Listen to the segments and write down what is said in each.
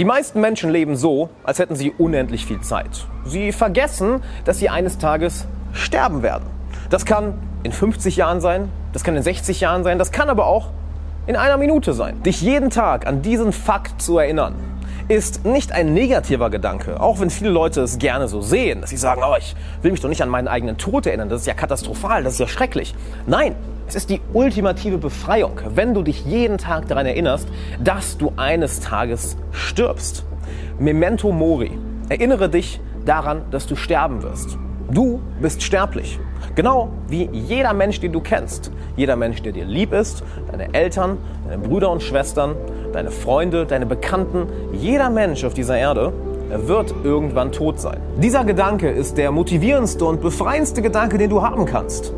Die meisten Menschen leben so, als hätten sie unendlich viel Zeit. Sie vergessen, dass sie eines Tages sterben werden. Das kann in 50 Jahren sein, das kann in 60 Jahren sein, das kann aber auch in einer Minute sein. Dich jeden Tag an diesen Fakt zu erinnern, ist nicht ein negativer Gedanke, auch wenn viele Leute es gerne so sehen, dass sie sagen, oh, ich will mich doch nicht an meinen eigenen Tod erinnern, das ist ja katastrophal, das ist ja schrecklich. Nein, es ist die ultimative Befreiung, wenn du dich jeden Tag daran erinnerst, dass du eines Tages stirbst. Memento mori. Erinnere dich daran, dass du sterben wirst. Du bist sterblich. Genau wie jeder Mensch, den du kennst. Jeder Mensch, der dir lieb ist, deine Eltern, deine Brüder und Schwestern, deine Freunde, deine Bekannten, jeder Mensch auf dieser Erde er wird irgendwann tot sein. Dieser Gedanke ist der motivierendste und befreiendste Gedanke, den du haben kannst.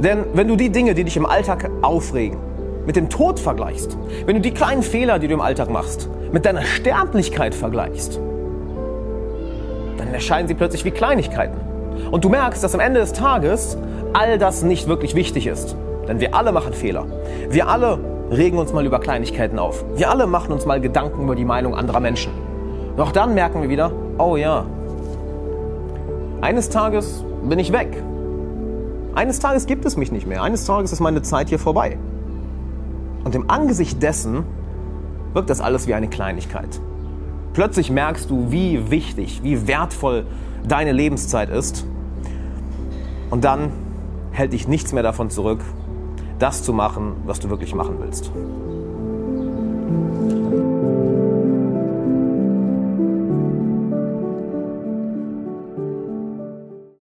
Denn wenn du die Dinge, die dich im Alltag aufregen, mit dem Tod vergleichst, wenn du die kleinen Fehler, die du im Alltag machst, mit deiner Sterblichkeit vergleichst, dann erscheinen sie plötzlich wie Kleinigkeiten. Und du merkst, dass am Ende des Tages all das nicht wirklich wichtig ist. Denn wir alle machen Fehler. Wir alle regen uns mal über Kleinigkeiten auf. Wir alle machen uns mal Gedanken über die Meinung anderer Menschen. Doch dann merken wir wieder, oh ja, eines Tages bin ich weg. Eines Tages gibt es mich nicht mehr. Eines Tages ist meine Zeit hier vorbei. Und im Angesicht dessen wirkt das alles wie eine Kleinigkeit. Plötzlich merkst du, wie wichtig, wie wertvoll deine Lebenszeit ist. Und dann hält dich nichts mehr davon zurück, das zu machen, was du wirklich machen willst.